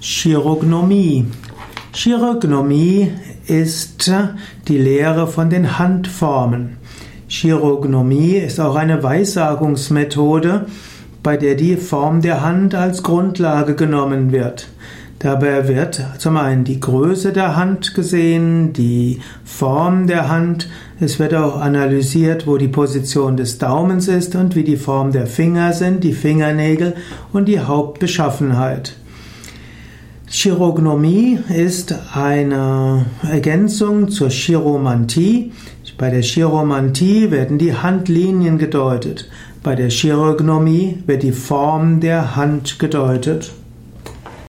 Chirognomie. Chirognomie ist die Lehre von den Handformen. Chirognomie ist auch eine Weissagungsmethode, bei der die Form der Hand als Grundlage genommen wird. Dabei wird zum einen die Größe der Hand gesehen, die Form der Hand, es wird auch analysiert, wo die Position des Daumens ist und wie die Form der Finger sind, die Fingernägel und die Hauptbeschaffenheit. Chirognomie ist eine Ergänzung zur Chiromantie. Bei der Chiromantie werden die Handlinien gedeutet. Bei der Chirognomie wird die Form der Hand gedeutet.